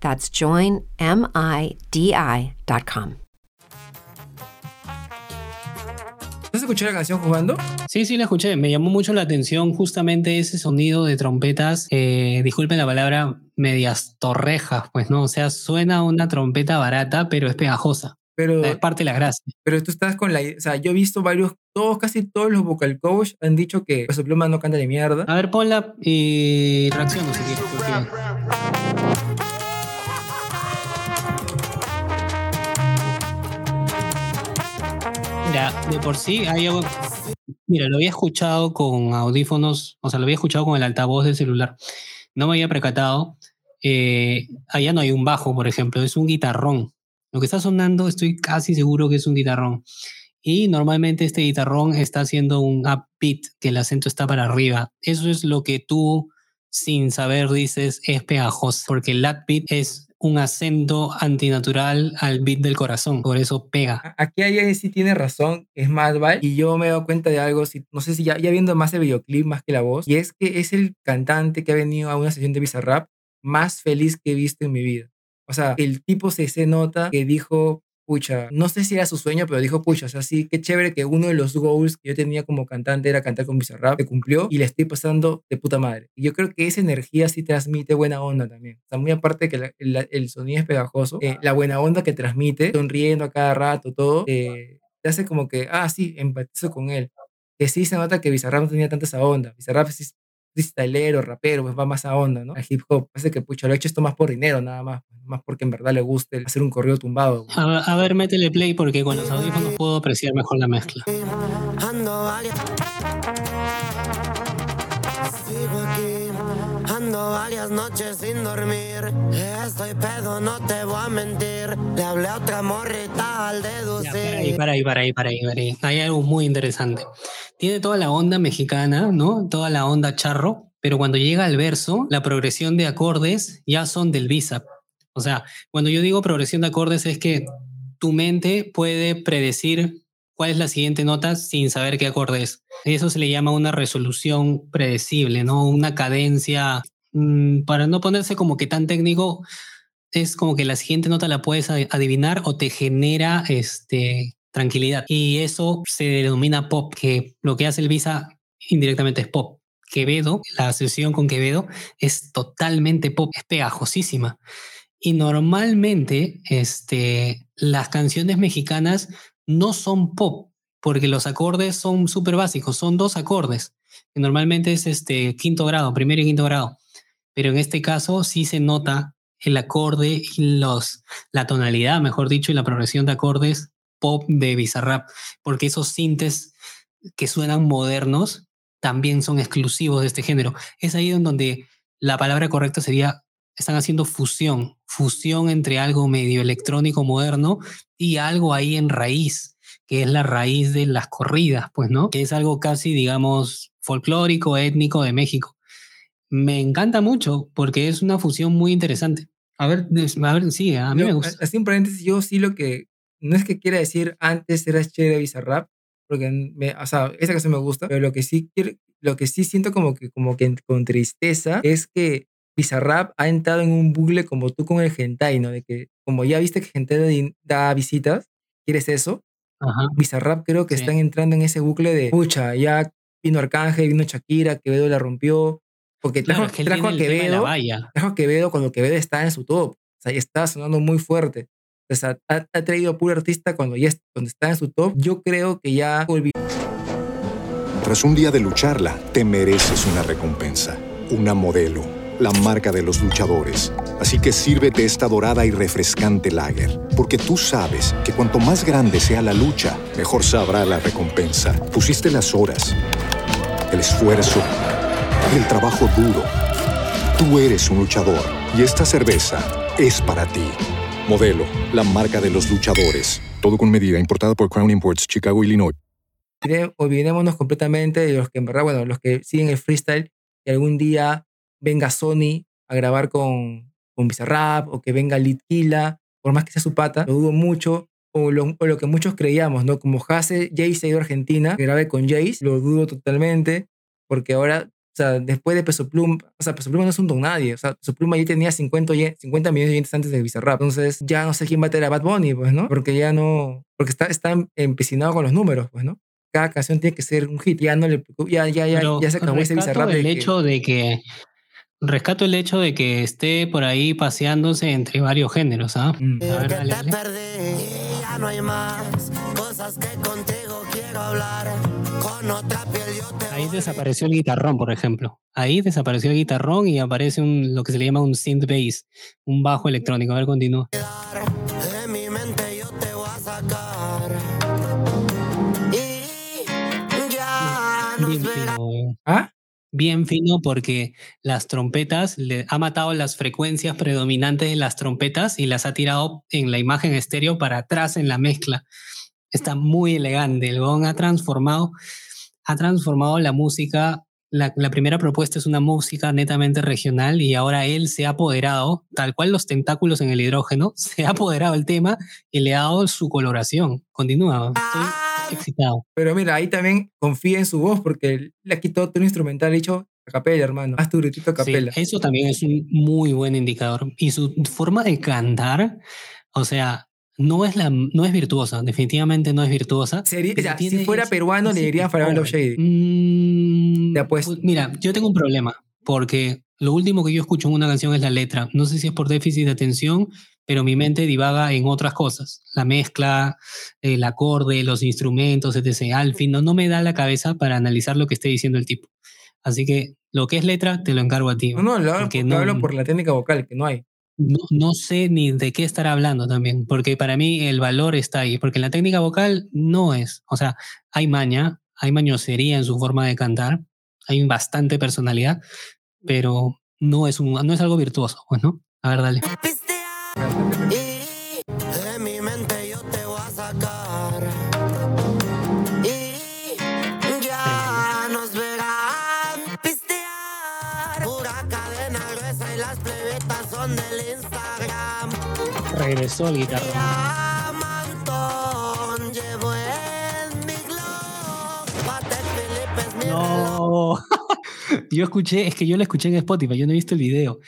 That's joinmidi.com. ¿Has escuchado la canción jugando? Sí, sí, la escuché. Me llamó mucho la atención justamente ese sonido de trompetas, eh, disculpen la palabra, medias torrejas, pues, ¿no? O sea, suena una trompeta barata, pero es pegajosa. Pero, Es parte de la gracia. pero tú estás con la... O sea, yo he visto varios, todos, casi todos los vocal coach han dicho que Peso Pluma no canta de mierda. A ver, ponla y reacciono si quieres. Mira, de por sí hay algo. Mira, lo había escuchado con audífonos, o sea, lo había escuchado con el altavoz del celular. No me había percatado. Eh, allá no hay un bajo, por ejemplo, es un guitarrón. Lo que está sonando, estoy casi seguro que es un guitarrón. Y normalmente este guitarrón está haciendo un upbeat, que el acento está para arriba. Eso es lo que tú, sin saber, dices es pegajoso, porque el upbeat es un acento antinatural al beat del corazón, por eso pega. Aquí alguien sí tiene razón, es ¿vale? Y yo me he dado cuenta de algo, si, no sé si ya, ya viendo más el videoclip más que la voz, y es que es el cantante que ha venido a una sesión de Bizarrap más feliz que he visto en mi vida. O sea, el tipo se, se nota que dijo, pucha, no sé si era su sueño, pero dijo, pucha, o sea, sí, qué chévere que uno de los goals que yo tenía como cantante era cantar con Bizarrap, se cumplió y le estoy pasando de puta madre. Y yo creo que esa energía sí transmite buena onda también. O sea, muy aparte que la- el sonido es pegajoso, eh, la buena onda que transmite, sonriendo a cada rato, todo, eh, te hace como que, ah, sí, empatizo con él. Que sí se nota que Bizarrap no tenía tanta esa onda. Bizarrap sí es freestylero, rapero, pues va más a onda, ¿no? Al hip hop. Parece que, pucha, lo ha hecho esto más por dinero, nada más. pues, Más porque en verdad le guste hacer un corrido tumbado. A, a ver, métele play porque con los audífonos puedo apreciar mejor la mezcla. Ando varias. Sigo aquí. Ando varias noches sin dormir. Estoy pedo, no te voy a mentir. Le hablé a otra morrita al Ya, para ahí, deducir. para ahí, para ahí, para ahí, para ahí. Hay algo muy interesante. Tiene toda la onda mexicana, ¿no? Toda la onda charro, pero cuando llega al verso, la progresión de acordes ya son del bíceps. O sea, cuando yo digo progresión de acordes es que tu mente puede predecir cuál es la siguiente nota sin saber qué acorde es. Eso se le llama una resolución predecible, ¿no? Una cadencia, mm, para no ponerse como que tan técnico, es como que la siguiente nota la puedes adi- adivinar o te genera este, tranquilidad. Y eso se denomina pop, que lo que hace el Visa indirectamente es pop. Quevedo, la sesión con Quevedo es totalmente pop, es pegajosísima. Y normalmente este, las canciones mexicanas no son pop, porque los acordes son súper básicos, son dos acordes, que normalmente es este, quinto grado, primero y quinto grado. Pero en este caso sí se nota el acorde y los, la tonalidad, mejor dicho, y la progresión de acordes pop de Bizarrap, porque esos sintes que suenan modernos también son exclusivos de este género. Es ahí en donde la palabra correcta sería, están haciendo fusión, fusión entre algo medio electrónico moderno y algo ahí en raíz, que es la raíz de las corridas, pues, ¿no? Que es algo casi, digamos, folclórico, étnico de México. Me encanta mucho porque es una fusión muy interesante. A ver, a ver, sí, a mí Yo, me gusta. Así en paréntesis, yo sí lo que no es que quiera decir antes era chévere Bizarrap, porque me, o sea, esa canción me gusta, pero lo que sí quiero, lo que sí siento como que, como que con tristeza es que Bizarrap ha entrado en un bucle como tú con el hentai, ¿no? De que como ya viste que hentai da visitas, ¿quieres eso? Ajá. Bizarrap creo que Sí. están entrando en ese bucle de, pucha, ya vino Arcángel, vino Shakira, Quevedo la rompió, porque trajo, Claro, es que él trajo a Quevedo, trajo a Quevedo cuando Quevedo estaba en su top, o sea, estaba sonando muy fuerte. O sea, ha, ha traído a puro artista cuando ya cuando está en su top. Yo creo que ya olvidó Tras un día de lucharla, te mereces una recompensa, una modelo, la marca de los luchadores. Así que sírvete esta dorada y refrescante lager, porque tú sabes que cuanto más grande sea la lucha, mejor sabrá la recompensa. Pusiste las horas, el esfuerzo, el trabajo duro. Tú eres un luchador y esta cerveza es para ti. Modelo, la marca de los luchadores. Todo con medida, importada por Crown Imports, Chicago, Illinois. olvidémonos completamente de los que en verdad, bueno, los que siguen el freestyle, que algún día venga Sony a grabar con, con Bizarrap o que venga Litkila, por más que sea su pata, lo dudo mucho. O lo, o lo que muchos creíamos, ¿no? Como Hase, Jace ha ido a Argentina, que grabe con Jace, lo dudo totalmente, porque ahora, o sea, después de Peso Pluma, o sea, Peso Pluma no es un don nadie, o sea, Peso Pluma ya tenía 50, oye- 50 millones de oyentes antes de Bizarrap, entonces ya no sé quién va a tener a Bad Bunny, pues, ¿no? Porque ya no, porque está, está empecinado con los números, pues, ¿no? cada canción tiene que ser un hit. Ya no le ya, ya, ya, Pero ya se acabó ese rescato bizarrap de el que- hecho de que rescato el hecho de que esté por ahí paseándose entre varios géneros, ¿ah? Mm. Y ya no hay más cosas que contigo quiero hablar. Con otra piel yo te Ahí desapareció el guitarrón, por ejemplo. Ahí desapareció el guitarrón y aparece un, lo que se le llama un synth bass, un bajo electrónico. A ver, continúa. a dar. De mi mente yo te voy a sacar. Y ya nos Bien fino, eh. ¿Ah? bien fino porque las trompetas, le, ha matado las frecuencias predominantes de las trompetas y las ha tirado en la imagen estéreo para atrás en la mezcla. Está muy elegante, el Gon ha transformado, ha transformado la música. La, la primera propuesta es una música netamente regional y ahora él se ha apoderado, tal cual los tentáculos en el hidrógeno, se ha apoderado el tema y le ha dado su coloración. Continúa, estoy excitado. Pero mira, ahí también confía en su voz porque le ha quitado todo el instrumental, dicho a capela, hermano. Haz tu gritito a Sí, capela. eso también es un muy buen indicador. Y su forma de cantar, o sea, no es, la, no es virtuosa, definitivamente no es virtuosa. Sería- pero ya, si fuera peruano, le Faraón Love power. Shady. Mm, apuesto. pues, mira, yo tengo un problema, porque lo último que yo escucho en una canción es la letra. No sé si es por déficit de atención, pero mi mente divaga en otras cosas. La mezcla, el acorde, los instrumentos, etc. Al fin, no, no me da la cabeza para analizar lo que esté diciendo el tipo. Así que lo que es letra, te lo encargo a ti. No, no, lo porque no- hablo por la técnica vocal, que no hay. No, sé ni de qué estar hablando también, porque para mí el valor está ahí, porque en la técnica vocal no es, o sea, hay maña, hay mañosería en su forma de cantar, hay bastante personalidad, pero no es, un, no es algo virtuoso, pues, ¿no? A ver, dale. Y las plebetas son del Instagram. Regresó el guitarrón. No. yo escuché, es que yo lo escuché en Spotify, yo no he visto el video.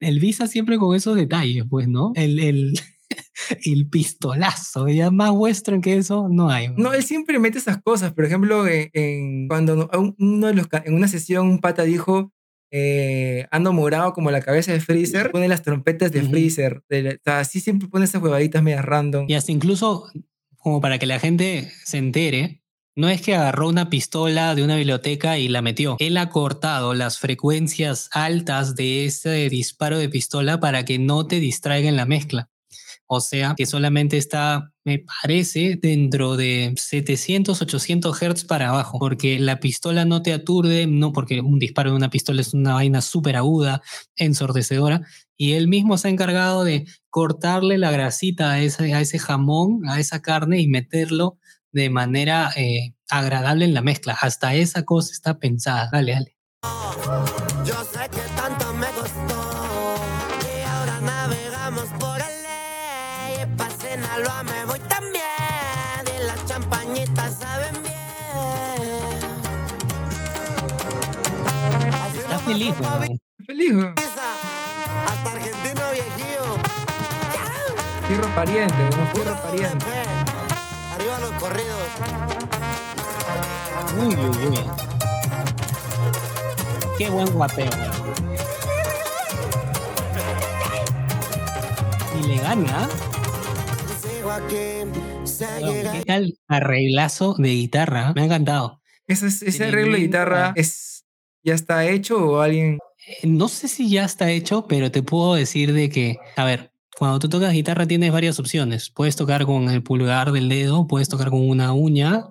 El Visa siempre con esos detalles, pues, ¿no? El, el, el pistolazo, ya más western que eso, no hay. No, él siempre mete esas cosas. Por ejemplo, en, en- cuando uno de los, en una sesión un pata dijo, eh, ando morado como la cabeza de Freezer, pone las trompetas de Ujú. Freezer. De o sea, sí siempre pone esas huevaditas medias random. Y hasta incluso, como para que la gente se entere, no es que agarró una pistola de una biblioteca y la metió. Él ha cortado las frecuencias altas de ese disparo de pistola para que no te distraiga en la mezcla. O sea, que solamente está, me parece, dentro de 700, 800 Hz para abajo, porque la pistola no te aturde, no porque un disparo de una pistola es una vaina súper aguda, ensordecedora, y él mismo se ha encargado de cortarle la grasita a ese, jamón, a esa carne y meterlo de manera eh, agradable en la mezcla. Hasta esa cosa está pensada. Dale, dale. Yo sé que tanto me costó y ahora navegamos por el Alba me voy también y las champañitas saben bien. Está feliz, weón. Feliz, weón. Hasta argentino viejillo. Fierro pariente, weón. Fierro pariente. Arriba los corridos. Uy, uy, uy. Qué buen guapeo, weón. Y le gana. ¿ah? ¿Qué tal arreglazo de guitarra? Me ha encantado. Ese, ese arreglo de guitarra es, ya está hecho o alguien. Eh, No sé si ya está hecho, pero te puedo decir de que, a ver, cuando tú tocas guitarra tienes varias opciones. Puedes tocar con el pulgar del dedo, puedes tocar con una uña,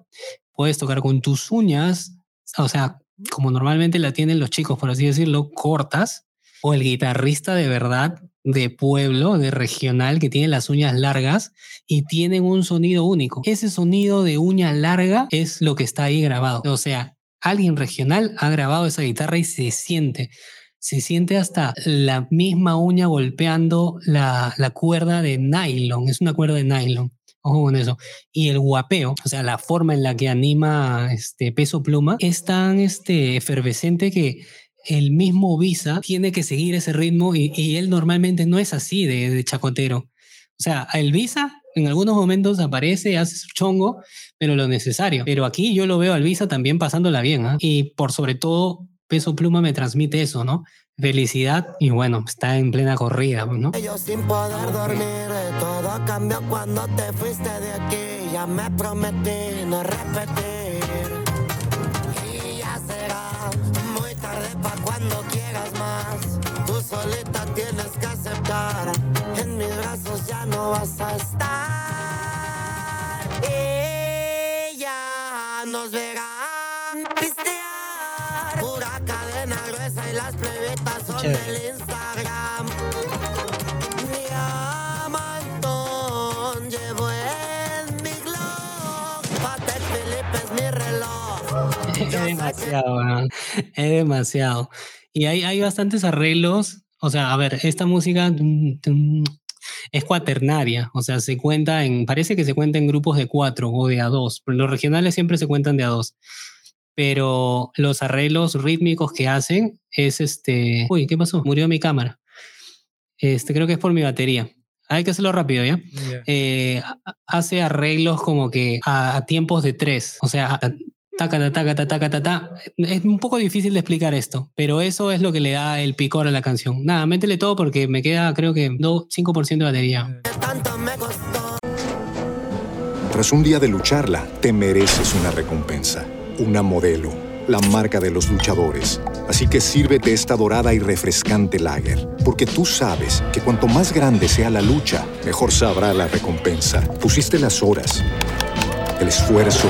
puedes tocar con tus uñas, o sea, como normalmente la tienen los chicos, por así decirlo, cortas, o el guitarrista de verdad de pueblo, de regional, que tiene las uñas largas y tienen un sonido único. Ese sonido de uña larga es lo que está ahí grabado. O sea, alguien regional ha grabado esa guitarra y se siente. Se siente hasta la misma uña golpeando la, la cuerda de nylon. Es una cuerda de nylon. Ojo con eso. Y el guapeo, o sea, la forma en la que anima este peso pluma, es tan este, efervescente que el mismo Visa tiene que seguir ese ritmo y, él normalmente no es así de, de chacotero. O sea, el Visa en algunos momentos aparece, hace su chongo, pero lo necesario. Pero aquí yo lo veo al Visa también pasándola bien. ¿ah? Y por sobre todo, Peso Pluma me transmite eso, ¿no? Felicidad y bueno, está en plena corrida, ¿no? Yo sin poder dormir, todo cambió cuando te fuiste de aquí. Ya me prometí no repetir. En mis brazos ya no vas a estar. Ya nos verán pistear. Pura cadena gruesa y las plebetas son Chévere. del Instagram. Diamantón llevo en mi glove. Patek Philippe es mi reloj. Es demasiado, weón. Es demasiado. Y hay, hay bastantes arreglos. O sea, a ver, esta música es cuaternaria. O sea, se cuenta en. Parece que se cuenta en grupos de cuatro o de a dos. Los regionales siempre se cuentan de a dos. Pero los arreglos rítmicos que hacen es este. Uy, ¿qué pasó? Murió mi cámara. Este, creo que es por mi batería. Hay que hacerlo rápido, ¿ya? Ya. eh, ha- hace arreglos como que a, a tiempos de tres. O sea, a- ta. Es un poco difícil de explicar esto, pero eso es lo que le da el picor a la canción. Nada, métele todo porque me queda, creo que, do- 5% de batería. Tras un día de lucharla, te mereces una recompensa, una modelo, la marca de los luchadores. Así que sírvete esta dorada y refrescante lager, porque tú sabes que cuanto más grande sea la lucha, mejor sabrá la recompensa. Pusiste las horas, el esfuerzo,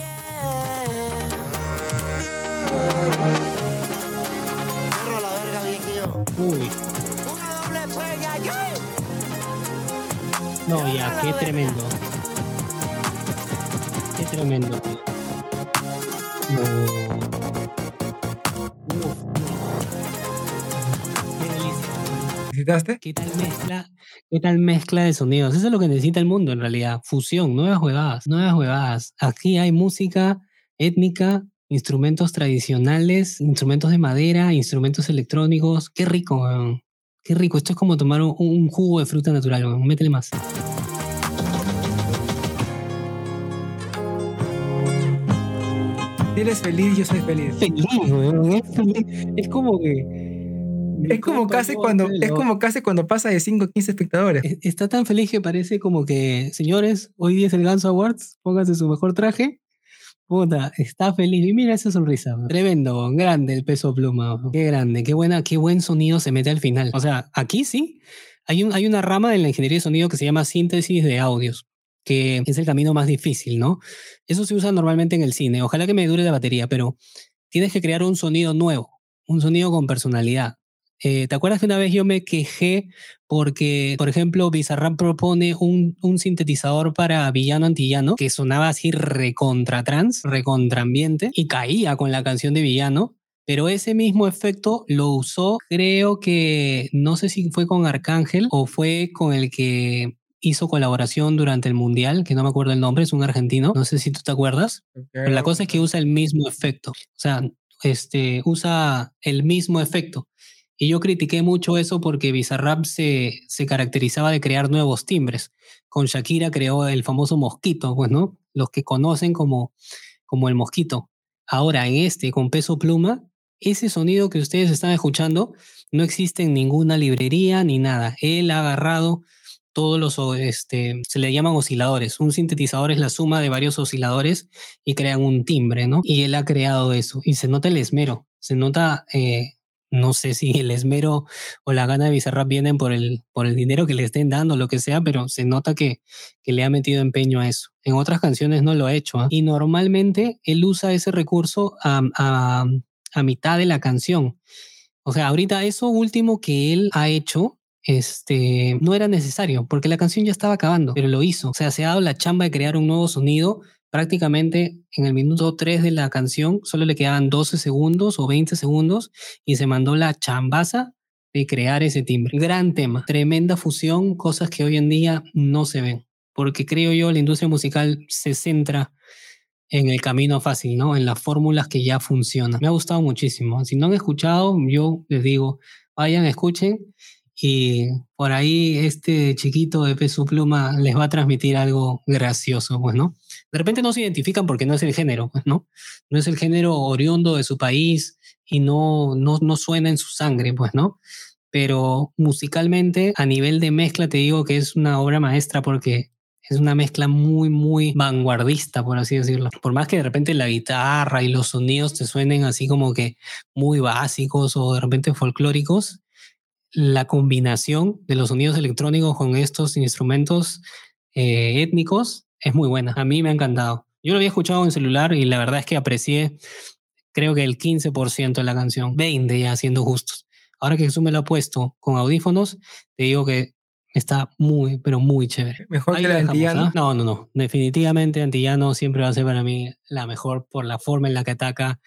no, ya, qué tremendo. Qué tremendo. Qué delicia. ¿Necesitaste? ¿Qué tal mezcla? ¿Qué tal mezcla de sonidos? Eso es lo que necesita el mundo en realidad. Fusión, nuevas huevadas, nuevas huevadas. Aquí hay música étnica, instrumentos tradicionales, instrumentos de madera, instrumentos electrónicos. Qué rico, weón. Qué rico. Esto es como tomar un, un jugo de fruta natural, weón. Métele más. Si eres feliz, yo soy feliz. Feliz. Es, feliz. Es como que. Es como casi cuando, es como casi cuando pasa de 5 a 15 espectadores. Está tan feliz que parece como que, señores, hoy día es el Ganso Awards, pónganse su mejor traje. Puta, está feliz. Y mira esa sonrisa. Tremendo, grande el peso pluma. Qué grande, qué buena, qué buen sonido se mete al final. O sea, aquí sí, hay, hay una rama de la ingeniería de sonido que se llama síntesis de audios, que es el camino más difícil, ¿no? Eso se usa normalmente en el cine. Ojalá que me dure la batería, pero tienes que crear un sonido nuevo, un sonido con personalidad. Eh, ¿Te acuerdas que una vez yo me quejé porque, por ejemplo, Bizarrap propone un, un sintetizador para villano antillano que sonaba así recontra trans, recontra ambiente y caía con la canción de villano? Pero ese mismo efecto lo usó, creo que, no sé si fue con Arcángel o fue con el que hizo colaboración durante el Mundial, que no me acuerdo el nombre, es un argentino, no sé si tú te acuerdas, pero la cosa es que usa el mismo efecto, o sea, este, usa el mismo efecto. Y yo critiqué mucho eso porque Bizarrap se, se caracterizaba de crear nuevos timbres. Con Shakira creó el famoso mosquito, pues, ¿no? Los que conocen como, como el mosquito. Ahora, en este, con peso pluma, ese sonido que ustedes están escuchando no existe en ninguna librería ni nada. Él ha agarrado todos los, este, se le llaman osciladores. Un sintetizador es la suma de varios osciladores y crean un timbre, ¿no? Y él ha creado eso. Y se nota el esmero, se nota, eh, no sé si el esmero o la gana de Bizarrap vienen por el, por el dinero que le estén dando, lo que sea, pero se nota que, que le ha metido empeño a eso. En otras canciones no lo ha hecho. ¿ah? Y normalmente él usa ese recurso a, a, a mitad de la canción. O sea, ahorita eso último que él ha hecho este, no era necesario porque la canción ya estaba acabando, pero lo hizo. O sea, se ha dado la chamba de crear un nuevo sonido. Prácticamente en el minuto 3 de la canción solo le quedaban 12 segundos o 20 segundos y se mandó la chambaza de crear ese timbre. Gran tema, tremenda fusión, cosas que hoy en día no se ven. Porque creo yo la industria musical se centra en el camino fácil, ¿no? En las fórmulas que ya funcionan. Me ha gustado muchísimo. Si no han escuchado, yo les digo, vayan, escuchen y por ahí este chiquito de peso pluma les va a transmitir algo gracioso, pues, ¿no? De repente no se identifican porque no es el género, pues, ¿no? No es el género oriundo de su país y no, no, no suena en su sangre, pues, ¿no? Pero musicalmente, a nivel de mezcla, te digo que es una obra maestra porque es una mezcla muy, muy vanguardista, por así decirlo. Por más que de repente la guitarra y los sonidos te suenen así como que muy básicos o de repente folclóricos, la combinación de los sonidos electrónicos con estos instrumentos eh, étnicos es muy buena. A mí me ha encantado. Yo lo había escuchado en celular y la verdad es que aprecié, creo que el 15% de la canción, 20 ya siendo justos. Ahora que Jesús me lo ha puesto con audífonos, te digo que está muy, pero muy chévere. Mejor que la Antillano. ¿ah? No, no, no. Definitivamente Antillano siempre va a ser para mí la mejor por la forma en la que ataca,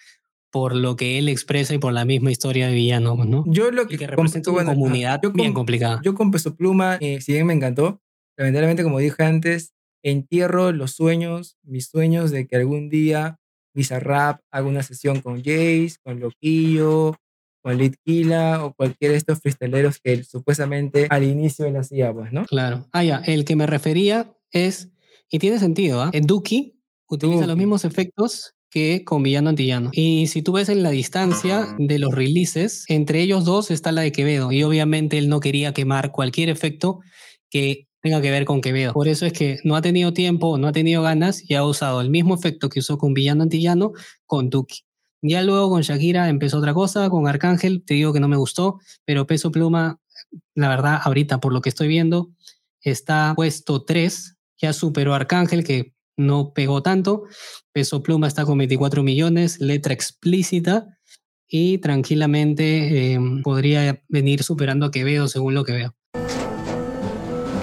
por lo que él expresa y por la misma historia de villano, ¿no? Yo lo Y que, que representa una bueno, comunidad yo bien con- complicada. Yo con Peso Pluma, eh, si bien me encantó, lamentablemente, como dije antes, entierro los sueños, mis sueños de que algún día Bizarrap haga una sesión con Jace, con Loquillo, con Litquila o cualquiera de estos freestyleros que él supuestamente al inicio él hacía, pues, ¿no? Claro. Ah, ya, el que me refería es, y tiene sentido, ¿ah? En Duki utiliza los mismos efectos que con Villano Antillano. Y si tú ves en la distancia de los releases, entre ellos dos está la de Quevedo. Y obviamente él no quería quemar cualquier efecto que tenga que ver con Quevedo. Por eso es que no ha tenido tiempo, no ha tenido ganas y ha usado el mismo efecto que usó con Villano Antillano con Duki. Ya luego con Shakira empezó otra cosa, con Arcángel, te digo que no me gustó, pero Peso Pluma, la verdad, ahorita por lo que estoy viendo, está puesto 3, ya superó a Arcángel, que no pegó tanto. Peso Pluma está con 24 millones, letra explícita, y tranquilamente eh, podría venir superando a Quevedo, según lo que veo.